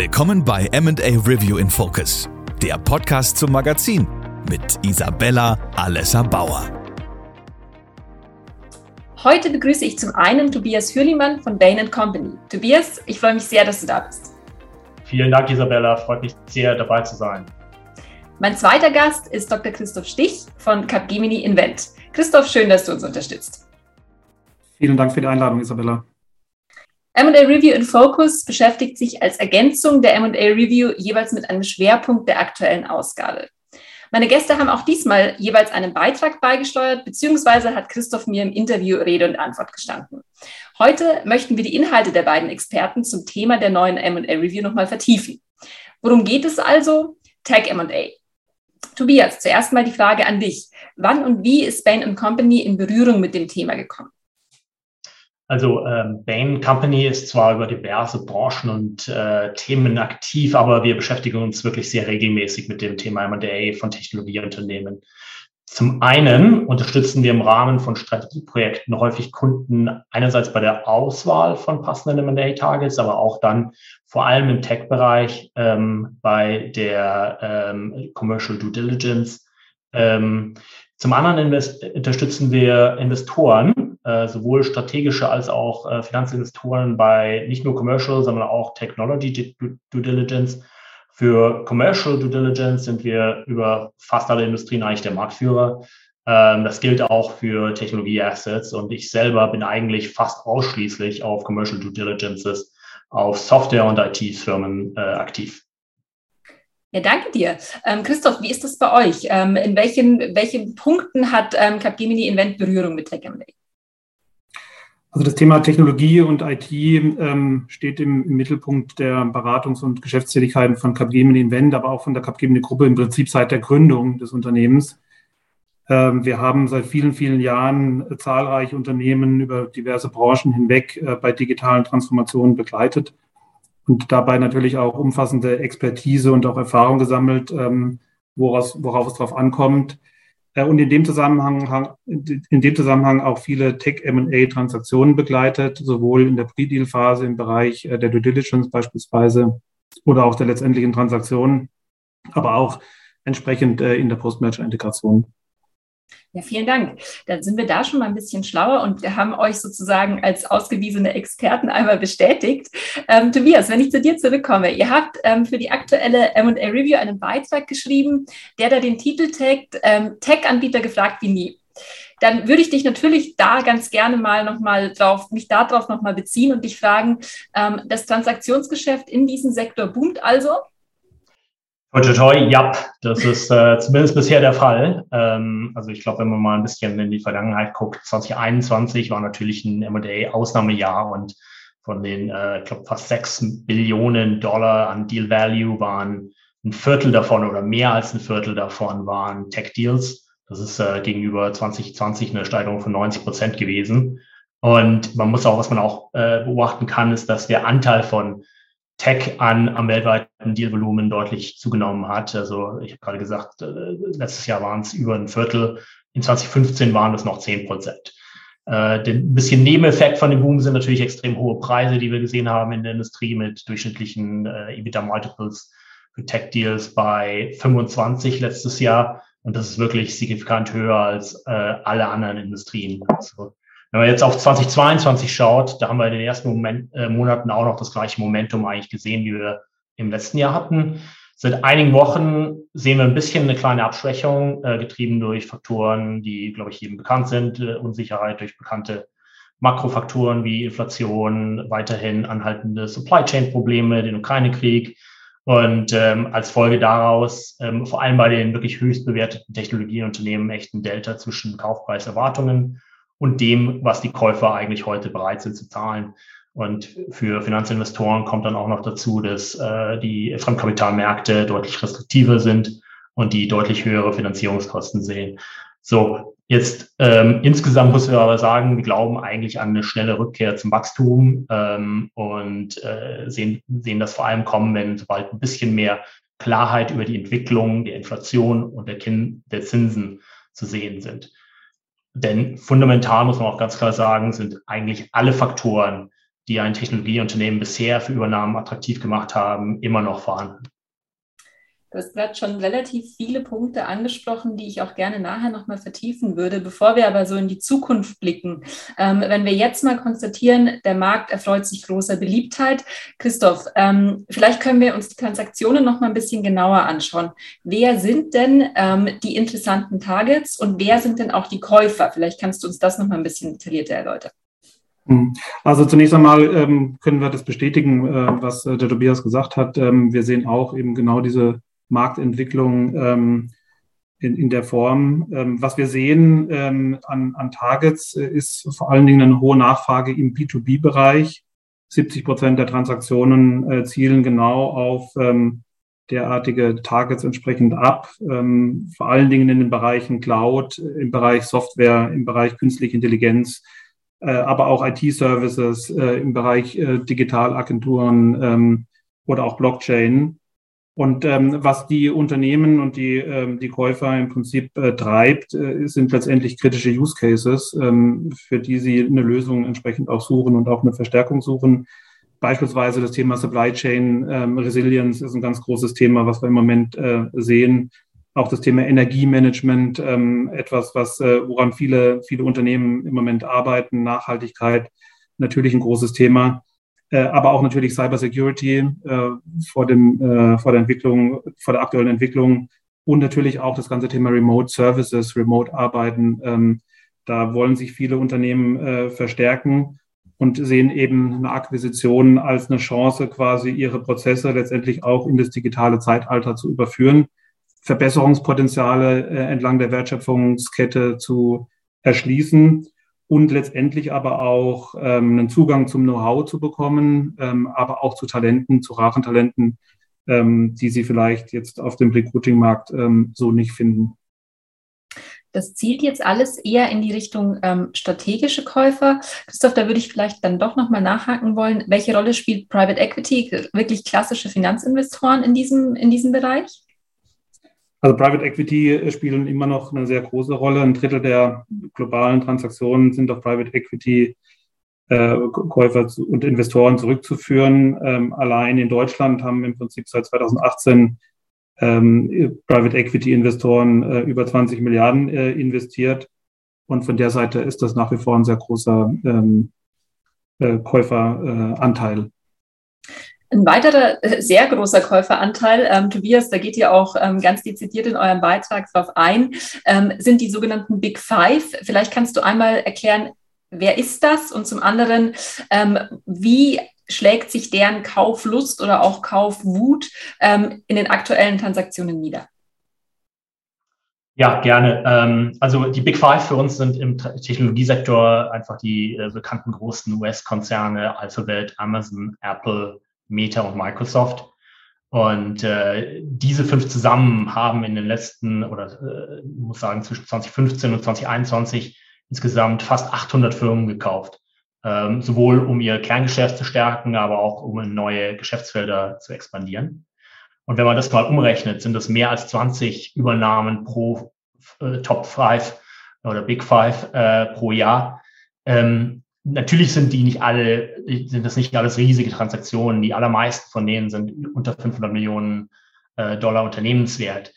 Willkommen bei MA Review in Focus, der Podcast zum Magazin mit Isabella Alessa Bauer. Heute begrüße ich zum einen Tobias Hürlimann von Bain Company. Tobias, ich freue mich sehr, dass du da bist. Vielen Dank, Isabella. Freut mich sehr, dabei zu sein. Mein zweiter Gast ist Dr. Christoph Stich von Capgemini Invent. Christoph, schön, dass du uns unterstützt. Vielen Dank für die Einladung, Isabella. M&A Review in Focus beschäftigt sich als Ergänzung der M&A Review jeweils mit einem Schwerpunkt der aktuellen Ausgabe. Meine Gäste haben auch diesmal jeweils einen Beitrag beigesteuert, beziehungsweise hat Christoph mir im Interview Rede und Antwort gestanden. Heute möchten wir die Inhalte der beiden Experten zum Thema der neuen M&A Review nochmal vertiefen. Worum geht es also? Tag M&A. Tobias, zuerst mal die Frage an dich. Wann und wie ist Bain Company in Berührung mit dem Thema gekommen? Also ähm, Bain Company ist zwar über diverse Branchen und äh, Themen aktiv, aber wir beschäftigen uns wirklich sehr regelmäßig mit dem Thema M&A von Technologieunternehmen. Zum einen unterstützen wir im Rahmen von Strategieprojekten häufig Kunden einerseits bei der Auswahl von passenden M&A-Targets, aber auch dann vor allem im Tech-Bereich ähm, bei der ähm, Commercial Due Diligence. Ähm, zum anderen unterstützen wir Investoren äh, sowohl strategische als auch äh, Finanzinvestoren bei nicht nur Commercial, sondern auch Technology Due Diligence. Für Commercial Due Diligence sind wir über fast alle Industrien eigentlich der Marktführer. Ähm, das gilt auch für Technologie-Assets und ich selber bin eigentlich fast ausschließlich auf Commercial Due Diligences, auf Software- und IT-Firmen äh, aktiv. Ja, danke dir. Ähm, Christoph, wie ist das bei euch? Ähm, in welchen, welchen Punkten hat ähm, Capgemini Invent Berührung mit Tech M&A? Also das Thema Technologie und IT ähm, steht im, im, Mittelpunkt der Beratungs- und Geschäftstätigkeiten von Capgemini Invent, aber auch von der Capgemini Gruppe im Prinzip seit der Gründung des Unternehmens. Ähm, wir haben seit vielen, vielen Jahren zahlreiche Unternehmen über diverse Branchen hinweg äh, bei digitalen Transformationen begleitet und dabei natürlich auch umfassende Expertise und auch Erfahrung gesammelt, ähm, woraus, worauf es drauf ankommt äh, und in dem Zusammenhang, in dem Zusammenhang auch viele Tech-M&A-Transaktionen begleitet, sowohl in der Pre-Deal-Phase im Bereich äh, der Due Diligence beispielsweise oder auch der letztendlichen Transaktionen, aber auch entsprechend äh, in der Post-Merger-Integration. Ja, vielen Dank. Dann sind wir da schon mal ein bisschen schlauer und wir haben euch sozusagen als ausgewiesene Experten einmal bestätigt. Ähm, Tobias, wenn ich zu dir zurückkomme, ihr habt ähm, für die aktuelle M&A Review einen Beitrag geschrieben, der da den Titel trägt, ähm, Tech-Anbieter gefragt wie nie. Dann würde ich dich natürlich da ganz gerne mal nochmal drauf, mich darauf nochmal beziehen und dich fragen, ähm, das Transaktionsgeschäft in diesem Sektor boomt also? Toi, toi, toi, ja, das ist äh, zumindest bisher der Fall. Ähm, also ich glaube, wenn man mal ein bisschen in die Vergangenheit guckt, 2021 war natürlich ein M&A-Ausnahmejahr und von den, äh, ich glaube, fast sechs Billionen Dollar an Deal Value waren ein Viertel davon oder mehr als ein Viertel davon waren Tech-Deals. Das ist äh, gegenüber 2020 eine Steigerung von 90 Prozent gewesen. Und man muss auch, was man auch äh, beobachten kann, ist, dass der Anteil von Tech an am weltweiten Dealvolumen deutlich zugenommen hat. Also ich habe gerade gesagt, äh, letztes Jahr waren es über ein Viertel. In 2015 waren es noch zehn Prozent. Äh, ein bisschen Nebeneffekt von dem Boom sind natürlich extrem hohe Preise, die wir gesehen haben in der Industrie mit durchschnittlichen äh, EBITDA-Multiples für Tech-Deals bei 25 letztes Jahr. Und das ist wirklich signifikant höher als äh, alle anderen Industrien. Also wenn man jetzt auf 2022 schaut, da haben wir in den ersten Moment, äh, Monaten auch noch das gleiche Momentum eigentlich gesehen, wie wir im letzten Jahr hatten. Seit einigen Wochen sehen wir ein bisschen eine kleine Abschwächung, äh, getrieben durch Faktoren, die, glaube ich, jedem bekannt sind. Äh, Unsicherheit durch bekannte Makrofaktoren wie Inflation, weiterhin anhaltende Supply Chain Probleme, den Ukraine-Krieg. Und ähm, als Folge daraus, ähm, vor allem bei den wirklich höchst bewerteten Technologieunternehmen, echten Delta zwischen Kaufpreiserwartungen und dem, was die Käufer eigentlich heute bereit sind zu zahlen. Und für Finanzinvestoren kommt dann auch noch dazu, dass äh, die Fremdkapitalmärkte deutlich restriktiver sind und die deutlich höhere Finanzierungskosten sehen. So, jetzt ähm, insgesamt müssen wir aber sagen, wir glauben eigentlich an eine schnelle Rückkehr zum Wachstum ähm, und äh, sehen, sehen das vor allem kommen, wenn sobald ein bisschen mehr Klarheit über die Entwicklung der Inflation und der, Kin der Zinsen zu sehen sind. Denn fundamental muss man auch ganz klar sagen, sind eigentlich alle Faktoren, die ein Technologieunternehmen bisher für Übernahmen attraktiv gemacht haben, immer noch vorhanden. Du hast gerade schon relativ viele Punkte angesprochen, die ich auch gerne nachher nochmal vertiefen würde. Bevor wir aber so in die Zukunft blicken, ähm, wenn wir jetzt mal konstatieren, der Markt erfreut sich großer Beliebtheit. Christoph, ähm, vielleicht können wir uns die Transaktionen nochmal ein bisschen genauer anschauen. Wer sind denn ähm, die interessanten Targets und wer sind denn auch die Käufer? Vielleicht kannst du uns das nochmal ein bisschen detaillierter erläutern. Hm. Also zunächst einmal ähm, können wir das bestätigen, äh, was äh, der Tobias gesagt hat. Ähm, wir sehen auch eben genau diese Marktentwicklung ähm, in, in der Form. Ähm, was wir sehen ähm, an, an Targets äh, ist vor allen Dingen eine hohe Nachfrage im B2B-Bereich. 70 Prozent der Transaktionen äh, zielen genau auf ähm, derartige Targets entsprechend ab, vor allen Dingen in den Bereichen Cloud, im Bereich Software, im Bereich künstliche Intelligenz, äh, aber auch IT-Services, äh, im Bereich äh, Digitalagenturen ähm, oder auch Blockchain. Und ähm, was die Unternehmen und die, ähm, die Käufer im Prinzip äh, treibt, äh, sind letztendlich kritische Use Cases, ähm, für die sie eine Lösung entsprechend auch suchen und auch eine Verstärkung suchen. Beispielsweise das Thema Supply Chain ähm, Resilience ist ein ganz großes Thema, was wir im Moment äh, sehen. Auch das Thema Energiemanagement, ähm, etwas, was, äh, woran viele, viele Unternehmen im Moment arbeiten. Nachhaltigkeit, natürlich ein großes Thema. Äh, aber auch natürlich Cybersecurity äh, vor, dem, äh, vor der Entwicklung, vor der aktuellen Entwicklung und natürlich auch das ganze Thema Remote Services, Remote Arbeiten. Ähm, da wollen sich viele Unternehmen äh, verstärken und sehen eben eine Akquisition als eine Chance, quasi ihre Prozesse letztendlich auch in das digitale Zeitalter zu überführen, Verbesserungspotenziale äh, entlang der Wertschöpfungskette zu erschließen und letztendlich aber auch ähm, einen Zugang zum Know-how zu bekommen, ähm, aber auch zu Talenten, zu raren Talenten, ähm, die sie vielleicht jetzt auf dem Recruiting-Markt ähm, so nicht finden. Das zielt jetzt alles eher in die Richtung ähm, strategische Käufer. Christoph, da würde ich vielleicht dann doch nochmal nachhaken wollen. Welche Rolle spielt Private Equity, wirklich klassische Finanzinvestoren in diesem, in diesem Bereich? Also Private Equity äh, spielen immer noch eine sehr große Rolle. Ein Drittel der globalen Transaktionen sind auf Private Equity äh, Käufer und Investoren zurückzuführen. Ähm, allein in Deutschland haben im Prinzip seit 2018 ähm, Private Equity Investoren äh, über 20 Milliarden äh, investiert. Und von der Seite ist das nach wie vor ein sehr großer ähm, äh, Käuferanteil. Ein weiterer äh, sehr großer Käuferanteil, ähm, Tobias, da geht ihr auch ähm, ganz dezidiert in eurem Beitrag drauf ein, ähm, sind die sogenannten Big Five. Vielleicht kannst du einmal erklären, wer ist das und zum anderen, ähm, wie schlägt sich deren Kauflust oder auch Kaufwut ähm, in den aktuellen Transaktionen nieder? Ja, gerne. Ähm, also die Big Five für uns sind im Technologiesektor einfach die äh, bekannten großen US-Konzerne, Alphabet, Amazon, Apple, Meta und Microsoft. Und äh, diese fünf zusammen haben in den letzten, oder äh, muss sagen, zwischen 2015 und 2021 insgesamt fast 800 Firmen gekauft. Ähm, sowohl um ihr Kerngeschäft zu stärken, aber auch um in neue Geschäftsfelder zu expandieren. Und wenn man das mal umrechnet, sind das mehr als 20 Übernahmen pro äh, Top 5 oder Big Five äh, pro Jahr. Ähm, Natürlich sind die nicht alle, sind das nicht alles riesige Transaktionen. Die allermeisten von denen sind unter 500 Millionen äh, Dollar Unternehmenswert.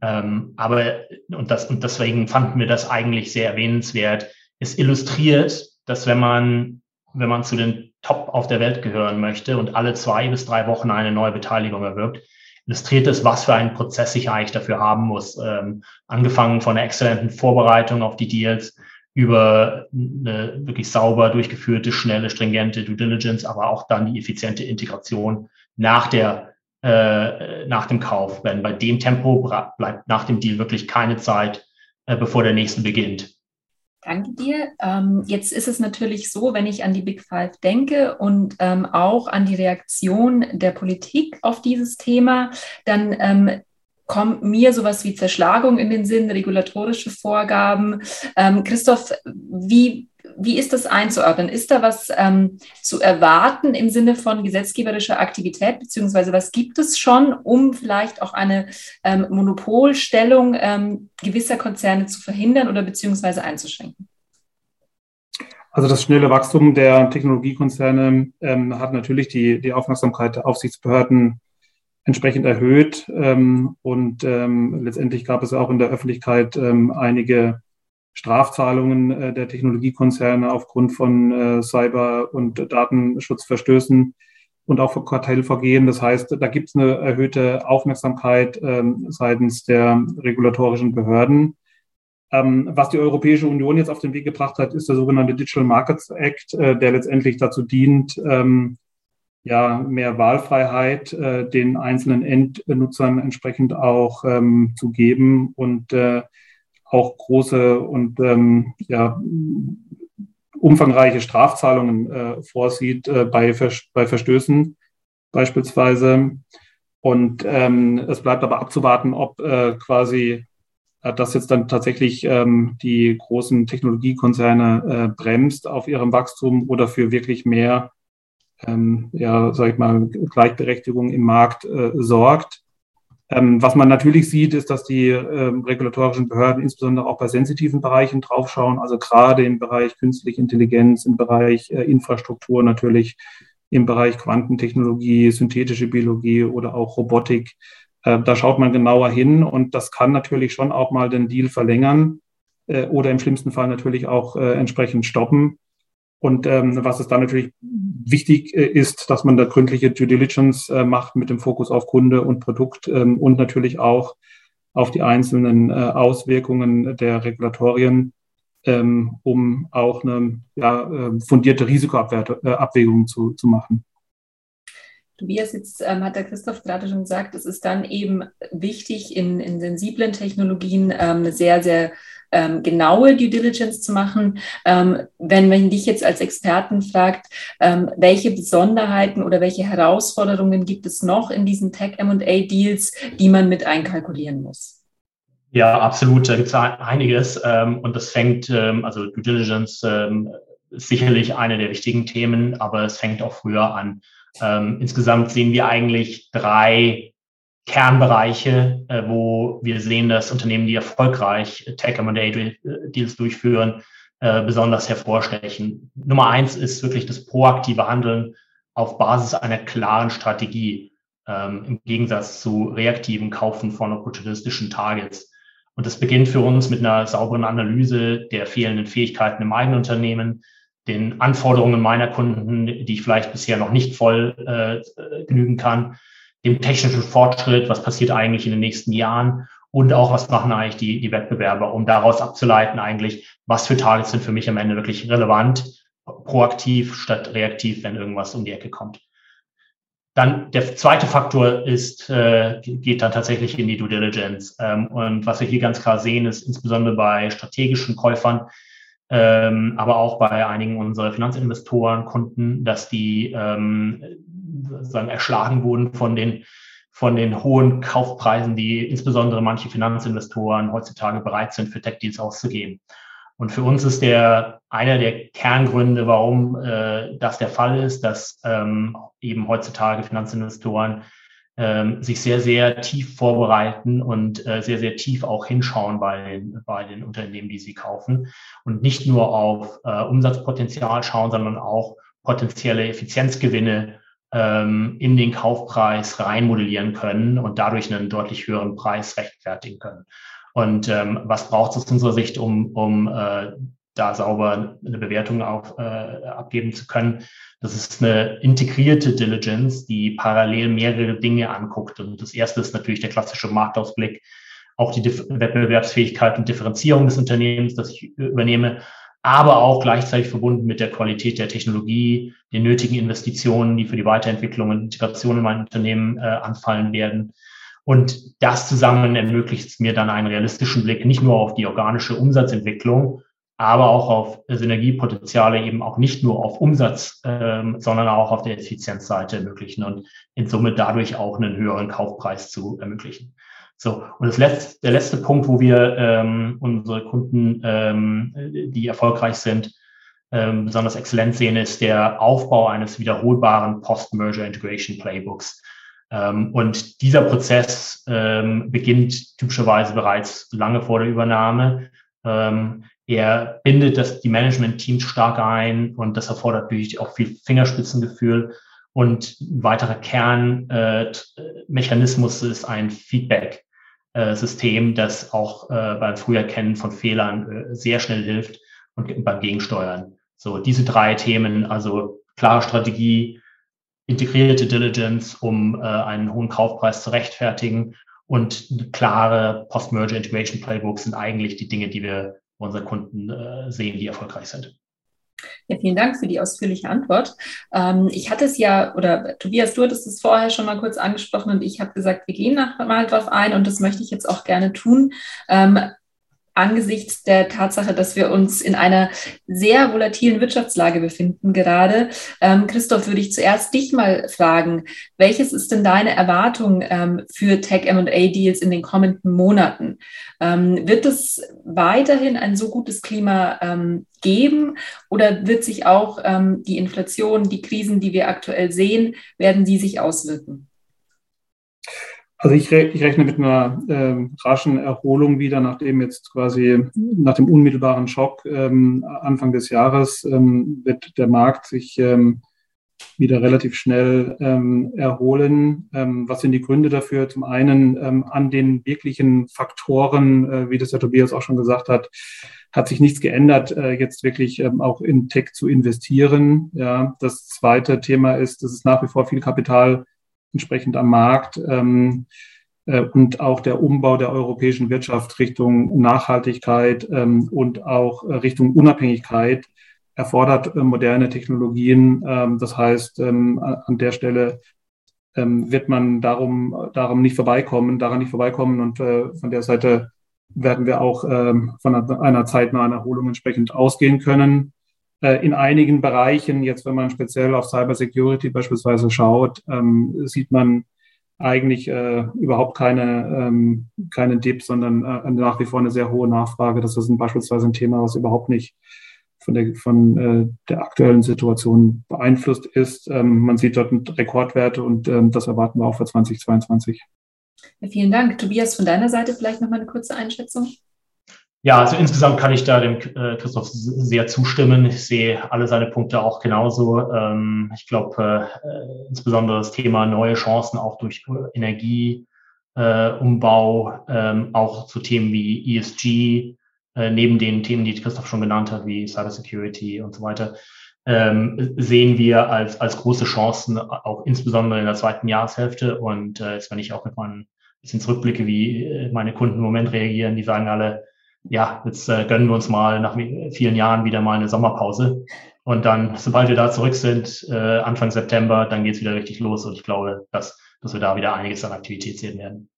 Ähm, aber, und das, und deswegen fanden wir das eigentlich sehr erwähnenswert. Es illustriert, dass wenn man, wenn man zu den Top auf der Welt gehören möchte und alle zwei bis drei Wochen eine neue Beteiligung erwirbt, illustriert es, was für einen Prozess ich eigentlich dafür haben muss. Ähm, angefangen von der exzellenten Vorbereitung auf die Deals, über eine wirklich sauber durchgeführte, schnelle, stringente Due Diligence, aber auch dann die effiziente Integration nach der äh, nach dem Kauf. Wenn bei dem Tempo bleibt nach dem Deal wirklich keine Zeit, äh, bevor der nächste beginnt. Danke dir. Ähm, jetzt ist es natürlich so, wenn ich an die Big Five denke und ähm, auch an die Reaktion der Politik auf dieses Thema, dann ähm, kommt mir sowas wie Zerschlagung in den Sinn, regulatorische Vorgaben. Ähm, Christoph, wie, wie ist das einzuordnen? Ist da was ähm, zu erwarten im Sinne von gesetzgeberischer Aktivität, beziehungsweise was gibt es schon, um vielleicht auch eine ähm, Monopolstellung ähm, gewisser Konzerne zu verhindern oder beziehungsweise einzuschränken? Also das schnelle Wachstum der Technologiekonzerne ähm, hat natürlich die, die Aufmerksamkeit der Aufsichtsbehörden entsprechend erhöht. Ähm, und ähm, letztendlich gab es auch in der Öffentlichkeit ähm, einige Strafzahlungen äh, der Technologiekonzerne aufgrund von äh, Cyber- und Datenschutzverstößen und auch für Kartellvergehen. Das heißt, da gibt es eine erhöhte Aufmerksamkeit ähm, seitens der regulatorischen Behörden. Ähm, was die Europäische Union jetzt auf den Weg gebracht hat, ist der sogenannte Digital Markets Act, äh, der letztendlich dazu dient, ähm, ja, mehr Wahlfreiheit äh, den einzelnen Endnutzern entsprechend auch ähm, zu geben und äh, auch große und ähm, ja, umfangreiche Strafzahlungen äh, vorsieht äh, bei, Vers bei Verstößen beispielsweise. Und ähm, es bleibt aber abzuwarten, ob äh, quasi äh, das jetzt dann tatsächlich ähm, die großen Technologiekonzerne äh, bremst auf ihrem Wachstum oder für wirklich mehr ähm, ja, sag ich mal, Gleichberechtigung im Markt äh, sorgt. Ähm, was man natürlich sieht, ist, dass die ähm, regulatorischen Behörden insbesondere auch bei sensitiven Bereichen draufschauen, also gerade im Bereich künstliche Intelligenz, im Bereich äh, Infrastruktur natürlich, im Bereich Quantentechnologie, synthetische Biologie oder auch Robotik. Äh, da schaut man genauer hin und das kann natürlich schon auch mal den Deal verlängern äh, oder im schlimmsten Fall natürlich auch äh, entsprechend stoppen. Und ähm, was es dann natürlich wichtig äh, ist, dass man da gründliche Due Diligence äh, macht mit dem Fokus auf Kunde und Produkt ähm, und natürlich auch auf die einzelnen äh, Auswirkungen der Regulatorien, ähm, um auch eine ja, äh, fundierte Risikoabwägung äh, zu, zu machen. Tobias, jetzt ähm, hat der Christoph gerade schon gesagt, es ist dann eben wichtig, in, in sensiblen Technologien ähm, sehr, sehr ähm, genaue Due Diligence zu machen. Ähm, wenn man dich jetzt als Experten fragt, ähm, welche Besonderheiten oder welche Herausforderungen gibt es noch in diesen Tech-MA-Deals, die man mit einkalkulieren muss? Ja, absolut. Da gibt es einiges. Ähm, und das fängt, ähm, also Due Diligence ähm, ist sicherlich eine der wichtigen Themen, aber es fängt auch früher an. insgesamt sehen wir eigentlich drei Kernbereiche, äh, wo wir sehen, dass Unternehmen, die erfolgreich Tech M&A-Deals durchführen, äh, besonders hervorstechen. Nummer eins ist wirklich das proaktive Handeln auf Basis einer klaren Strategie ähm, im Gegensatz zu reaktiven Kaufen von opportunistischen Targets. Und das beginnt für uns mit einer sauberen Analyse der fehlenden Fähigkeiten im eigenen Unternehmen, den Anforderungen meiner Kunden, die ich vielleicht bisher noch nicht voll äh, genügen kann, dem technischen Fortschritt, was passiert eigentlich in den nächsten Jahren und auch, was machen eigentlich die, die Wettbewerber, um daraus abzuleiten eigentlich, was für Targets sind für mich am Ende wirklich relevant, proaktiv statt reaktiv, wenn irgendwas um die Ecke kommt. Dann der zweite Faktor ist, äh, geht dann tatsächlich in die Due Diligence. Ähm, und was wir hier ganz klar sehen, ist insbesondere bei strategischen Käufern, ähm, aber auch bei einigen unserer Finanzinvestoren, Kunden, dass die ähm, sozusagen erschlagen wurden von den, von den hohen Kaufpreisen, die insbesondere manche Finanzinvestoren heutzutage bereit sind, für Tech-Deals auszugeben. Und für uns ist der einer der Kerngründe, warum äh, das der Fall ist, dass ähm, eben heutzutage Finanzinvestoren ähm, sich sehr, sehr tief vorbereiten und äh, sehr, sehr tief auch hinschauen bei den, bei den Unternehmen, die sie kaufen und nicht nur auf äh, Umsatzpotenzial schauen, sondern auch potenzielle Effizienzgewinne in den Kaufpreis reinmodellieren können und dadurch einen deutlich höheren Preis rechtfertigen können. Und ähm, was braucht es aus unserer Sicht, um, um äh, da sauber eine Bewertung auf, äh, abgeben zu können? Das ist eine integrierte Diligence, die parallel mehrere Dinge anguckt. Und das erste ist natürlich der klassische Marktausblick, auch die Wettbewerbsfähigkeit und Differenzierung des Unternehmens, das ich übernehme, aber auch gleichzeitig verbunden mit der Qualität der Technologie, den nötigen Investitionen, die für die Weiterentwicklung und Integration in mein Unternehmen äh, anfallen werden. Und das zusammen ermöglicht es mir dann einen realistischen Blick nicht nur auf die organische Umsatzentwicklung, aber auch auf Synergiepotenziale eben auch nicht nur auf Umsatz, ähm, sondern auch auf der Effizienzseite ermöglichen und in Summe dadurch auch einen höheren Kaufpreis zu ermöglichen. So, und das letzte, der letzte Punkt, wo wir ähm, unsere Kunden, ähm, die erfolgreich sind, ähm, besonders exzellent sehen, ist der Aufbau eines wiederholbaren Post-Merger Integration Playbooks. Ähm, und dieser Prozess ähm, beginnt typischerweise bereits lange vor der Übernahme. Ähm, er bindet das, die Management-Teams stark ein und das erfordert natürlich auch viel Fingerspitzengefühl. Und ein weiterer Kernmechanismus äh, ist ein Feedback-System, das auch äh, beim Früherkennen von Fehlern äh, sehr schnell hilft und beim Gegensteuern. So, diese drei Themen, also klare Strategie, integrierte Diligence, um äh, einen hohen Kaufpreis zu rechtfertigen und klare Post-Merger Integration Playbooks sind eigentlich die Dinge, die wir bei unseren Kunden äh, sehen, die erfolgreich sind. Ja, vielen Dank für die ausführliche Antwort. Ähm, ich hatte es ja, oder Tobias, du hattest es vorher schon mal kurz angesprochen und ich habe gesagt, wir gehen nach mal drauf ein und das möchte ich jetzt auch gerne tun. Ähm, angesichts der Tatsache, dass wir uns in einer sehr volatilen Wirtschaftslage befinden gerade. Ähm, Christoph, würde ich zuerst dich mal fragen, welches ist denn deine Erwartung ähm, für Tech-MA-Deals in den kommenden Monaten? Ähm, wird es weiterhin ein so gutes Klima ähm, geben oder wird sich auch ähm, die Inflation, die Krisen, die wir aktuell sehen, werden die sich auswirken? Also ich, re ich, rechne mit einer äh, raschen Erholung wieder, nachdem jetzt quasi nach dem unmittelbaren Schock ähm, Anfang des Jahres ähm, wird der Markt sich ähm, wieder relativ schnell ähm, erholen. Ähm, was sind die Gründe dafür? Zum einen ähm, an den wirklichen Faktoren, äh, wie das der Tobias auch schon gesagt hat, hat sich nichts geändert, äh, jetzt wirklich auch in Tech zu investieren. Ja, das zweite Thema ist, dass es nach wie vor viel Kapital entsprechend am Markt ähm, äh, und auch der Umbau der europäischen Wirtschaft Richtung Nachhaltigkeit ähm, und auch äh, Richtung Unabhängigkeit erfordert äh, moderne Technologien. Ähm, das heißt, ähm, an der Stelle ähm, wird man darum, darum nicht vorbeikommen, daran nicht vorbeikommen und äh, von der Seite werden wir auch ähm, von einer, einer zeitnahen Erholung entsprechend ausgehen können. Äh, in einigen Bereichen, jetzt wenn man speziell auf Cybersecurity beispielsweise schaut, ähm, sieht man eigentlich äh, überhaupt keine, ähm, keine Dip, sondern äh, nach wie vor eine sehr hohe Nachfrage. Das ist ein, beispielsweise ein Thema, was überhaupt nicht von der, von, äh, der aktuellen Situation beeinflusst ist. Ähm, man sieht dort Rekordwerte und ähm, das erwarten wir auch für 2022. Ja, vielen Dank. Tobias, von deiner Seite vielleicht noch mal eine kurze Einschätzung. Ja, also insgesamt kann ich da dem äh, Christoph sehr zustimmen. Ich sehe alle seine Punkte auch genauso. Ähm, ich glaube, äh, insbesondere das Thema neue Chancen auch durch Energieumbau, äh, ähm, auch zu Themen wie ESG, äh, neben den Themen, die Christoph schon genannt hat, wie Cybersecurity und so weiter, ähm, sehen wir als, als große Chancen, auch insbesondere in der zweiten Jahreshälfte. Und äh, jetzt, wenn ich auch mit meinen bisschen zurückblicke, wie äh, meine Kunden im Moment reagieren, die sagen alle, ja, jetzt äh, gönnen wir uns mal nach vielen Jahren wieder mal eine Sommerpause. Und dann, sobald wir da zurück sind, äh, Anfang September, dann geht's wieder richtig los. Und ich glaube, dass, dass wir da wieder einiges an Aktivität sehen werden.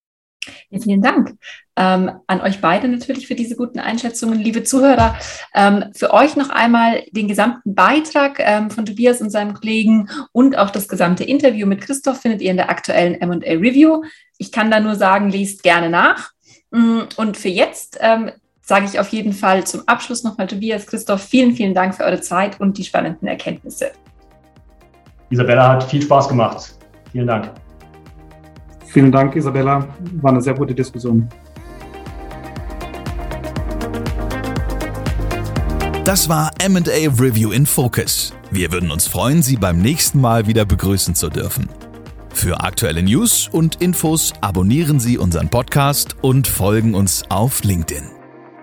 Ja, vielen Dank ähm, an euch beide natürlich für diese guten Einschätzungen. Liebe Zuhörer, ähm, für euch noch einmal den gesamten Beitrag ähm, von Tobias und seinem Kollegen und auch das gesamte Interview mit Christoph findet ihr in der aktuellen M&A Review. Ich kann da nur sagen, liest gerne nach. Mm, und für jetzt ähm, sage ich auf jeden Fall zum Abschluss nochmal Tobias, Christoph, vielen, vielen Dank für eure Zeit und die spannenden Erkenntnisse. Isabella hat viel Spaß gemacht. Vielen Dank. Vielen Dank, Isabella. War eine sehr gute Diskussion. Das war MA Review in Focus. Wir würden uns freuen, Sie beim nächsten Mal wieder begrüßen zu dürfen. Für aktuelle News und Infos abonnieren Sie unseren Podcast und folgen uns auf LinkedIn.